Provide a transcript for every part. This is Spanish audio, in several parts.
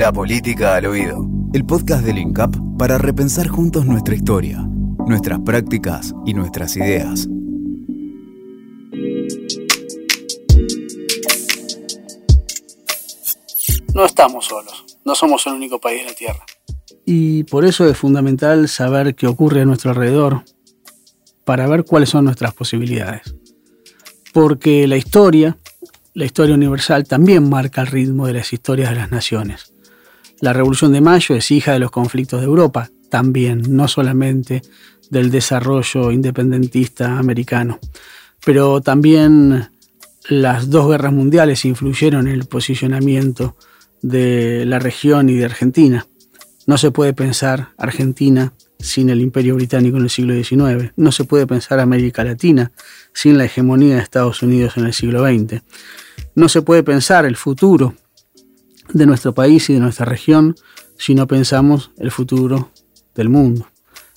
La política al oído. El podcast del INCAP para repensar juntos nuestra historia, nuestras prácticas y nuestras ideas. No estamos solos, no somos el único país de la Tierra. Y por eso es fundamental saber qué ocurre a nuestro alrededor, para ver cuáles son nuestras posibilidades. Porque la historia, la historia universal, también marca el ritmo de las historias de las naciones. La Revolución de Mayo es hija de los conflictos de Europa, también, no solamente del desarrollo independentista americano. Pero también las dos guerras mundiales influyeron en el posicionamiento de la región y de Argentina. No se puede pensar Argentina sin el imperio británico en el siglo XIX. No se puede pensar América Latina sin la hegemonía de Estados Unidos en el siglo XX. No se puede pensar el futuro de nuestro país y de nuestra región si no pensamos el futuro del mundo,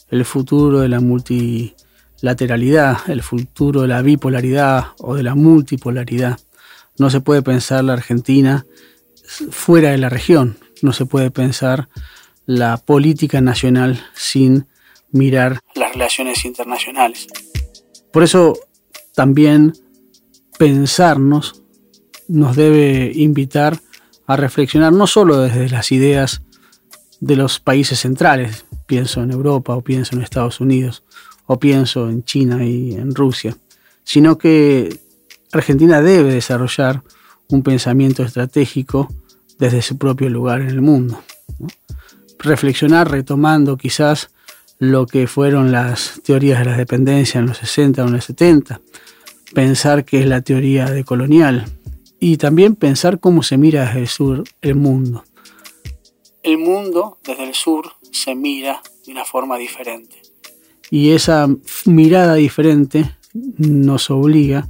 el futuro de la multilateralidad, el futuro de la bipolaridad o de la multipolaridad. No se puede pensar la Argentina fuera de la región, no se puede pensar la política nacional sin mirar las relaciones internacionales. Por eso también pensarnos nos debe invitar a reflexionar no solo desde las ideas de los países centrales, pienso en Europa o pienso en Estados Unidos o pienso en China y en Rusia, sino que Argentina debe desarrollar un pensamiento estratégico desde su propio lugar en el mundo reflexionar retomando quizás lo que fueron las teorías de la dependencia en los 60 o en los 70, pensar qué es la teoría de colonial y también pensar cómo se mira desde el sur el mundo. El mundo desde el sur se mira de una forma diferente. Y esa mirada diferente nos obliga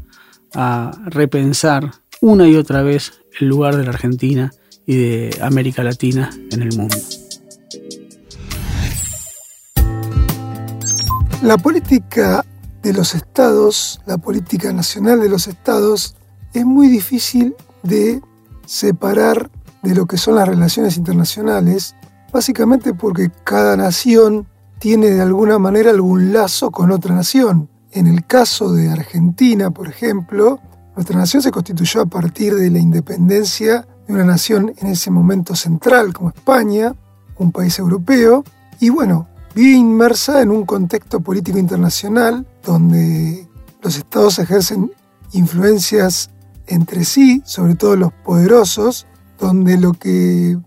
a repensar una y otra vez el lugar de la Argentina y de América Latina en el mundo. La política de los estados, la política nacional de los estados, es muy difícil de separar de lo que son las relaciones internacionales, básicamente porque cada nación tiene de alguna manera algún lazo con otra nación. En el caso de Argentina, por ejemplo, nuestra nación se constituyó a partir de la independencia de una nación en ese momento central como España, un país europeo, y bueno, vive inmersa en un contexto político internacional donde los estados ejercen influencias entre sí, sobre todo los poderosos, donde lo que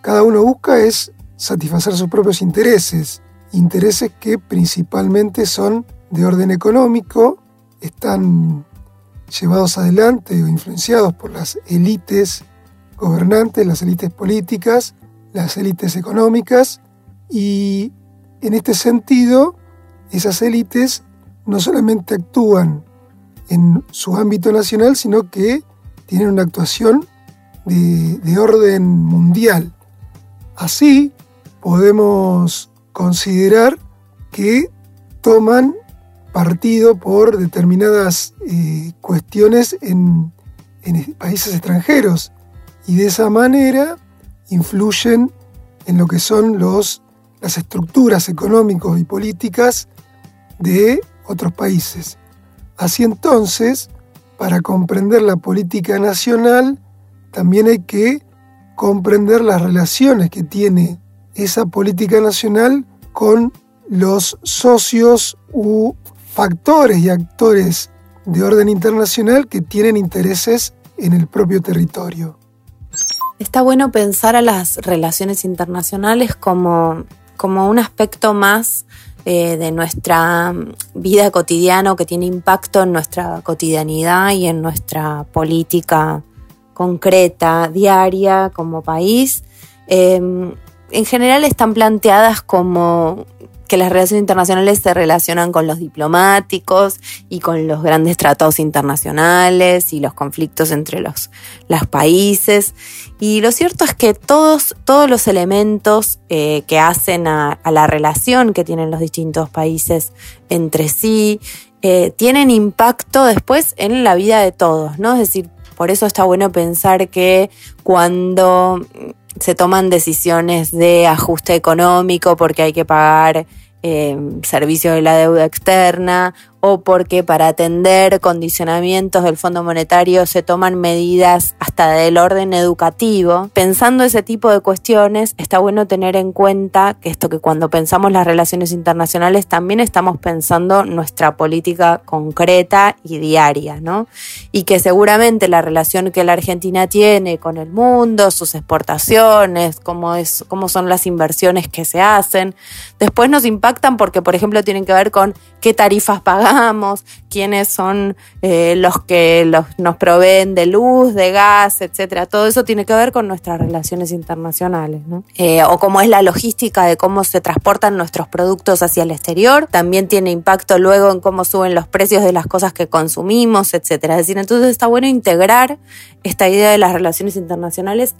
cada uno busca es satisfacer sus propios intereses, intereses que principalmente son de orden económico, están llevados adelante o influenciados por las élites gobernantes, las élites políticas, las élites económicas y en este sentido, esas élites no solamente actúan en su ámbito nacional, sino que tienen una actuación de, orden mundial. Así podemos considerar que toman partido por determinadas eh, cuestiones en, países extranjeros y de esa manera influyen en lo que son los las estructuras económicas y políticas de otros países. Así entonces, para comprender la política nacional, también hay que comprender las relaciones que tiene esa política nacional con los socios u factores y actores de orden internacional que tienen intereses en el propio territorio. Está bueno pensar a las relaciones internacionales como como un aspecto más eh, de nuestra vida cotidiana que tiene impacto en nuestra cotidianidad y en nuestra política concreta, diaria, como país. Em, en general están planteadas como que las relaciones internacionales se relacionan con los diplomáticos y con los grandes tratados internacionales y los conflictos entre los, los países. Y lo cierto es que todos, todos los elementos eh, que hacen a, la relación que tienen los distintos países entre sí eh, tienen impacto después en la vida de todos, ¿no? Es decir, por eso está bueno pensar que cuando se toman decisiones de ajuste económico porque hay que pagar eh, servicio de la deuda externa o porque para atender condicionamientos del Fondo Monetario se toman medidas hasta del orden educativo. Pensando ese tipo de cuestiones, está bueno tener en cuenta que esto que cuando pensamos las relaciones internacionales también estamos pensando nuestra política concreta y diaria, ¿no? Y que seguramente la relación que la Argentina tiene con el mundo, sus exportaciones, cómo, es, cómo son las inversiones que se hacen, después nos impactan porque, por ejemplo, tienen que ver con qué tarifas pagamos quiénes son eh, los que nos proveen de luz, de gas, etcétera. Todo eso tiene que ver con nuestras relaciones internacionales, eh, o cómo es la logística de cómo se transportan nuestros productos hacia el exterior. También tiene impacto luego en cómo suben los precios de las cosas que consumimos, etcétera. Es decir, entonces está bueno integrar esta idea de las relaciones internacionales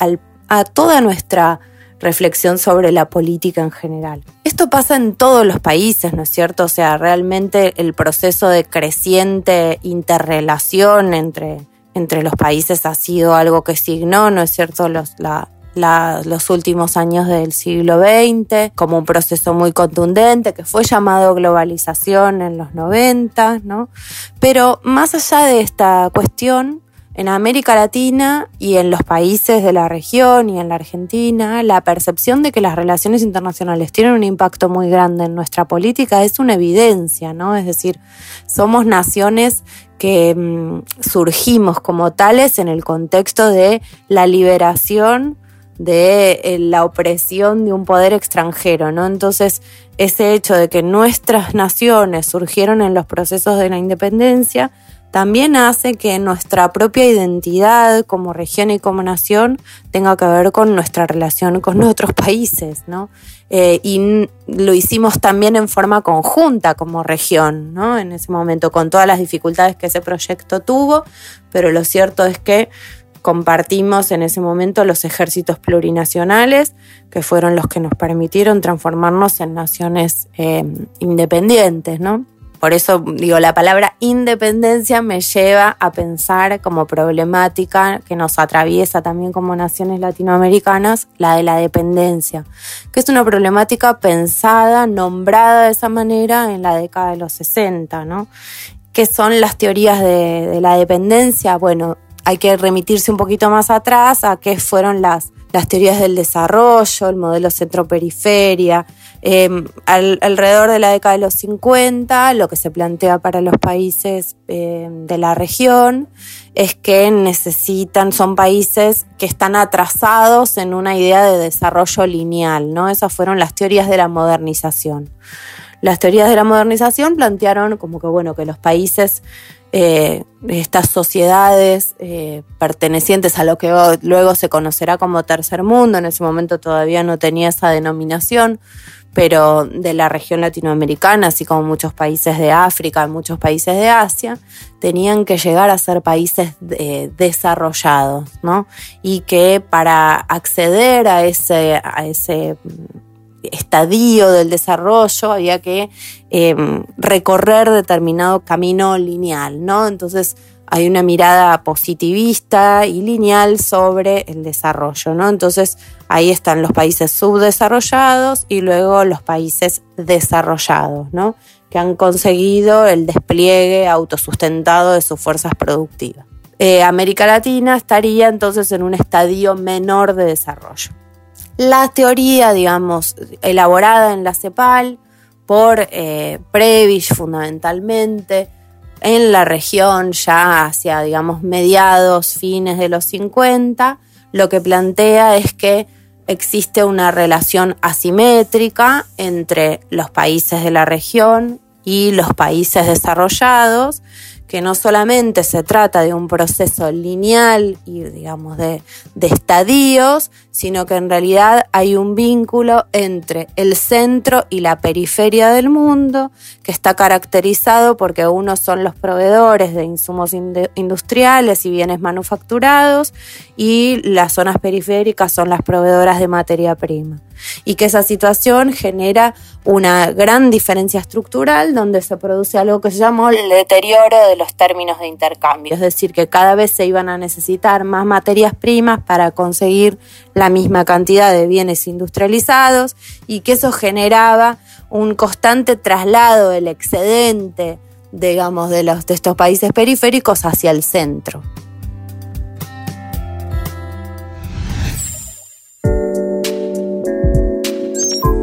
a toda nuestra reflexión sobre la política en general. Esto pasa en todos los países, ¿no es cierto? O sea, realmente el proceso de creciente interrelación entre, entre los países ha sido algo que signó, ¿no es cierto?, los, los últimos años del siglo XX, como un proceso muy contundente que fue llamado globalización en los 90, ¿no? Pero más allá de esta cuestión, en América Latina y en los países de la región y en la Argentina, la percepción de que las relaciones internacionales tienen un impacto muy grande en nuestra política es una evidencia, ¿no? Es decir, somos naciones que mm, surgimos como tales en el contexto de la liberación de eh, la opresión de un poder extranjero, ¿no? Entonces, ese hecho de que nuestras naciones surgieron en los procesos de la independencia también hace que nuestra propia identidad como región y como nación tenga que ver con nuestra relación con otros países, ¿no? Eh, y lo hicimos también en forma conjunta como región, ¿no? En ese momento, con todas las dificultades que ese proyecto tuvo, pero lo cierto es que compartimos en ese momento los ejércitos plurinacionales, que fueron los que nos permitieron transformarnos en naciones eh, independientes, ¿no? Por eso digo, la palabra independencia me lleva a pensar como problemática que nos atraviesa también como naciones latinoamericanas, la de la dependencia, que es una problemática pensada, nombrada de esa manera en la década de los 60, ¿no? ¿Qué son las teorías de, la dependencia? Bueno, hay que remitirse un poquito más atrás a qué fueron las, las teorías del desarrollo, el modelo centro-periferia, Em, alrededor de la década de los 50, lo que se plantea para los países em, de la región es que necesitan, son países que están atrasados en una idea de desarrollo lineal, ¿no? Esas fueron las teorías de la modernización. Las teorías de la modernización plantearon como que, bueno, que los países eh, estas sociedades eh, pertenecientes a lo que luego se conocerá como tercer mundo, en ese momento todavía no tenía esa denominación, pero de la región latinoamericana, así como muchos países de África, muchos países de Asia, tenían que llegar a ser países desarrollados, ¿no? Y que para acceder a ese, a ese estadio del desarrollo había que em, recorrer determinado camino lineal, ¿no? Entonces, hay una mirada positivista y lineal sobre el desarrollo, ¿no? Entonces ahí están los países subdesarrollados y luego los países desarrollados, ¿no? Que han conseguido el despliegue autosustentado de sus fuerzas productivas. Eh, América Latina estaría entonces en un estadio menor de desarrollo. La teoría, digamos, elaborada en la CEPAL por eh, fundamentalmente, en la región ya hacia, digamos, mediados, fines de los 50, lo que plantea es que existe una relación asimétrica entre los países de la región y los países desarrollados, que no solamente se trata de un proceso lineal y digamos de, de, estadios, sino que en realidad hay un vínculo entre el centro y la periferia del mundo, que está caracterizado porque unos son los proveedores de insumos industriales y bienes manufacturados y las zonas periféricas son las proveedoras de materia prima. Y que esa situación genera una gran diferencia estructural donde se produce algo que se llamó el deterioro de los términos de intercambio, es decir, que cada vez se iban a necesitar más materias primas para conseguir la misma cantidad de bienes industrializados y que eso generaba un constante traslado del excedente, digamos, de, los, de estos países periféricos hacia el centro.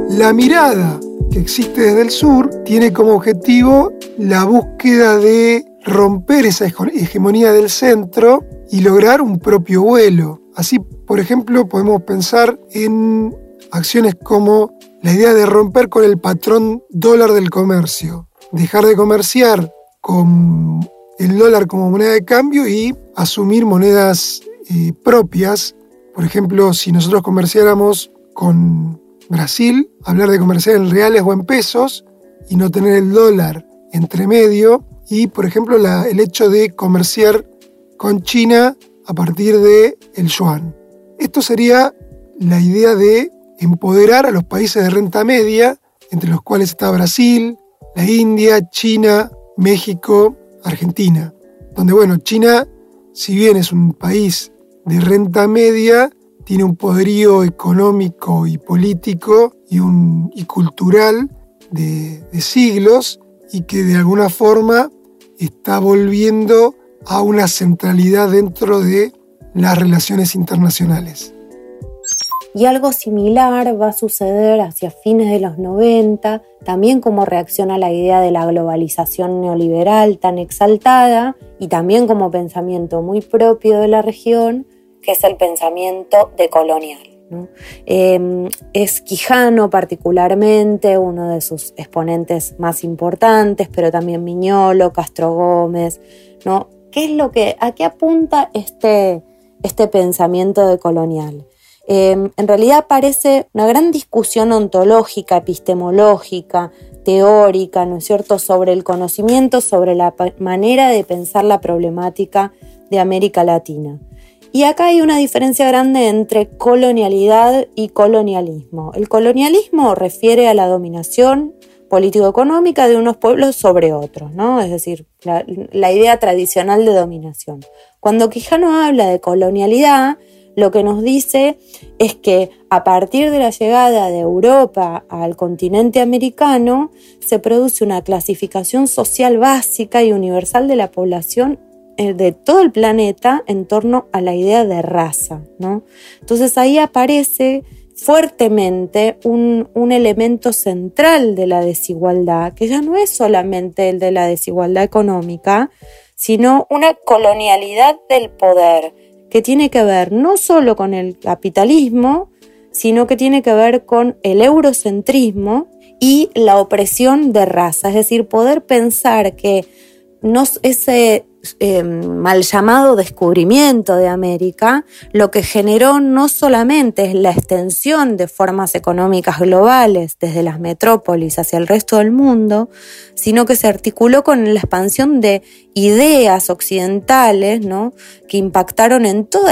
La mirada que existe desde el sur tiene como objetivo la búsqueda de romper esa hegemonía del centro y lograr un propio vuelo. Así, por ejemplo, podemos pensar en acciones como la idea de romper con el patrón dólar del comercio, dejar de comerciar con el dólar como moneda de cambio y asumir monedas eh, propias. Por ejemplo, si nosotros comerciáramos con Brasil, hablar de comerciar en reales o en pesos y no tener el dólar entre medio. Y, por ejemplo, el hecho de comerciar con China a partir de el yuan. Esto sería la idea de empoderar a los países de renta media, entre los cuales está Brasil, la India, China, México, Argentina. Donde, bueno, China, si bien es un país de renta media, tiene un poderío económico y político y, un, y cultural de, de siglos y que de alguna forma está volviendo a una centralidad dentro de las relaciones internacionales. Y algo similar va a suceder hacia fines de los 90, también como reacción a la idea de la globalización neoliberal tan exaltada y también como pensamiento muy propio de la región, que es el pensamiento decolonial. Em, es Quijano particularmente, uno de sus exponentes más importantes, pero también Miñolo, Castro Gómez, ¿no? ¿Qué es lo que, a qué apunta este, este pensamiento decolonial? Em, en realidad parece una gran discusión ontológica, epistemológica, teórica, ¿no es cierto?, sobre el conocimiento, sobre la manera de pensar la problemática de América Latina. Y acá hay una diferencia grande entre colonialidad y colonialismo. El colonialismo refiere a la dominación político-económica de unos pueblos sobre otros, ¿no? Es decir, la, la idea tradicional de dominación. Cuando Quijano habla de colonialidad, lo que nos dice es que a partir de la llegada de Europa al continente americano se produce una clasificación social básica y universal de la población de todo el planeta en torno a la idea de raza. ¿no? Entonces ahí aparece fuertemente un, un, elemento central de la desigualdad, que ya no es solamente el de la desigualdad económica, sino una colonialidad del poder, que tiene que ver no solo con el capitalismo, sino que tiene que ver con el eurocentrismo y la opresión de raza, es decir, poder pensar que no, ese eh, mal llamado descubrimiento de América, lo que generó no solamente es la extensión de formas económicas globales desde las metrópolis hacia el resto del mundo, sino que se articuló con la expansión de ideas occidentales ¿no? que impactaron en todos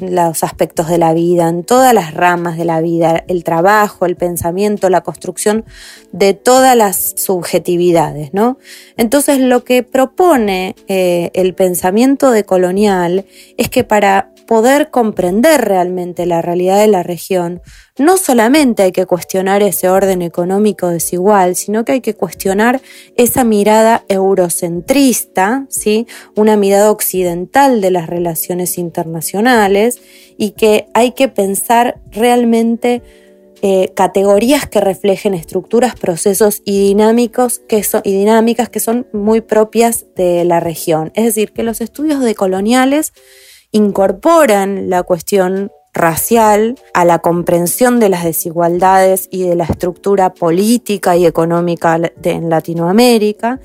los aspectos de la vida, en todas las ramas de la vida, el trabajo, el pensamiento, la construcción de todas las subjetividades. ¿no? Entonces lo que propone eh, el pensamiento decolonial es que para poder comprender realmente la realidad de la región, no solamente hay que cuestionar ese orden económico desigual, sino que hay que cuestionar esa mirada eurocentrista, ¿sí? una mirada occidental de las relaciones internacionales y que hay que pensar realmente eh, categorías que reflejen estructuras, procesos y, dinámicos que y dinámicas que son muy propias de la región. Es decir, que los estudios decoloniales incorporan la cuestión racial a la comprensión de las desigualdades y de la estructura política y económica en Latinoamérica,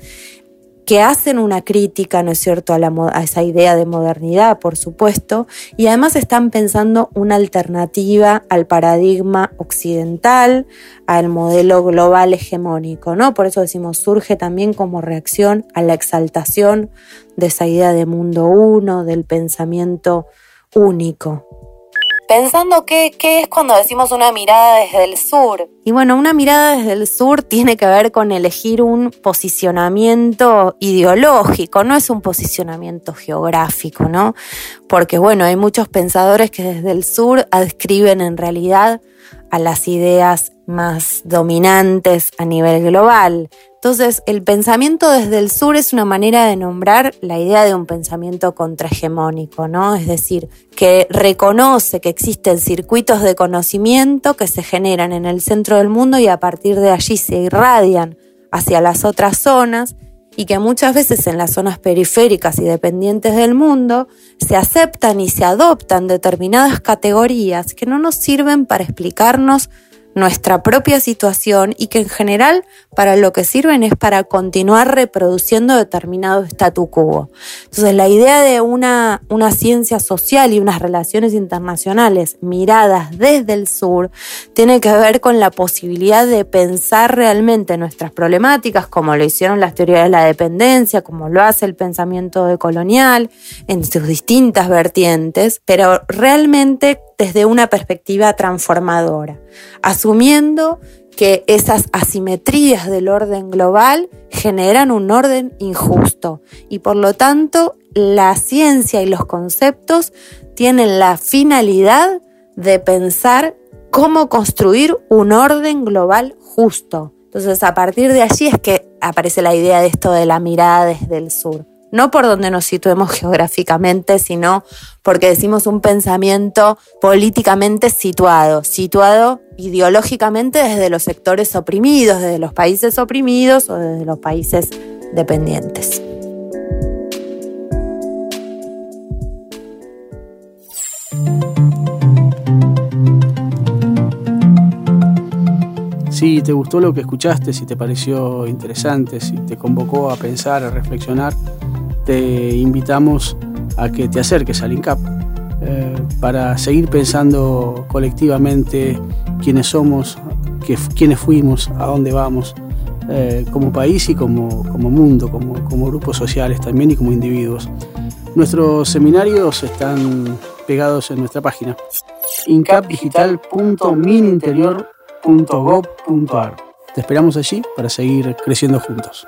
que hacen una crítica, ¿no es cierto?, a, la, a, esa idea de modernidad, por supuesto, y además están pensando una alternativa al paradigma occidental, al modelo global hegemónico, ¿no? Por eso decimos, surge también como reacción a la exaltación de esa idea de mundo uno, del pensamiento único. Pensando qué, qué es cuando decimos una mirada desde el sur. Y bueno, una mirada desde el sur tiene que ver con elegir un posicionamiento ideológico, no es un posicionamiento geográfico, ¿no? Porque bueno, hay muchos pensadores que desde el sur adscriben en realidad a las ideas más dominantes a nivel global. Entonces, el pensamiento desde el sur es una manera de nombrar la idea de un pensamiento contrahegemónico, ¿no? Es decir, que reconoce que existen circuitos de conocimiento que se generan en el centro del mundo y a partir de allí se irradian hacia las otras zonas y que muchas veces en las zonas periféricas y dependientes del mundo se aceptan y se adoptan determinadas categorías que no nos sirven para explicarnos nuestra propia situación y que en general para lo que sirven es para continuar reproduciendo determinado statu quo. Entonces la idea de una, una ciencia social y unas relaciones internacionales miradas desde el sur tiene que ver con la posibilidad de pensar realmente nuestras problemáticas como lo hicieron las teorías de la dependencia, como lo hace el pensamiento decolonial en sus distintas vertientes, pero realmente desde una perspectiva transformadora, asumiendo que esas asimetrías del orden global generan un orden injusto y por lo tanto la ciencia y los conceptos tienen la finalidad de pensar cómo construir un orden global justo. Entonces a partir de allí es que aparece la idea de esto de la mirada desde el sur no por donde nos situemos geográficamente, sino porque decimos un pensamiento políticamente situado, situado ideológicamente desde los sectores oprimidos, desde los países oprimidos o desde los países dependientes. Si te gustó lo que escuchaste, si te pareció interesante, si te convocó a pensar, a reflexionar, te invitamos a que te acerques al INCAP eh, para seguir pensando colectivamente quiénes somos, quiénes fuimos, a dónde vamos, eh, como país y como, como mundo, como, como, grupos sociales también y como individuos. Nuestros seminarios están pegados en nuestra página incapdigital.mininterior.gov.ar. Te esperamos allí para seguir creciendo juntos.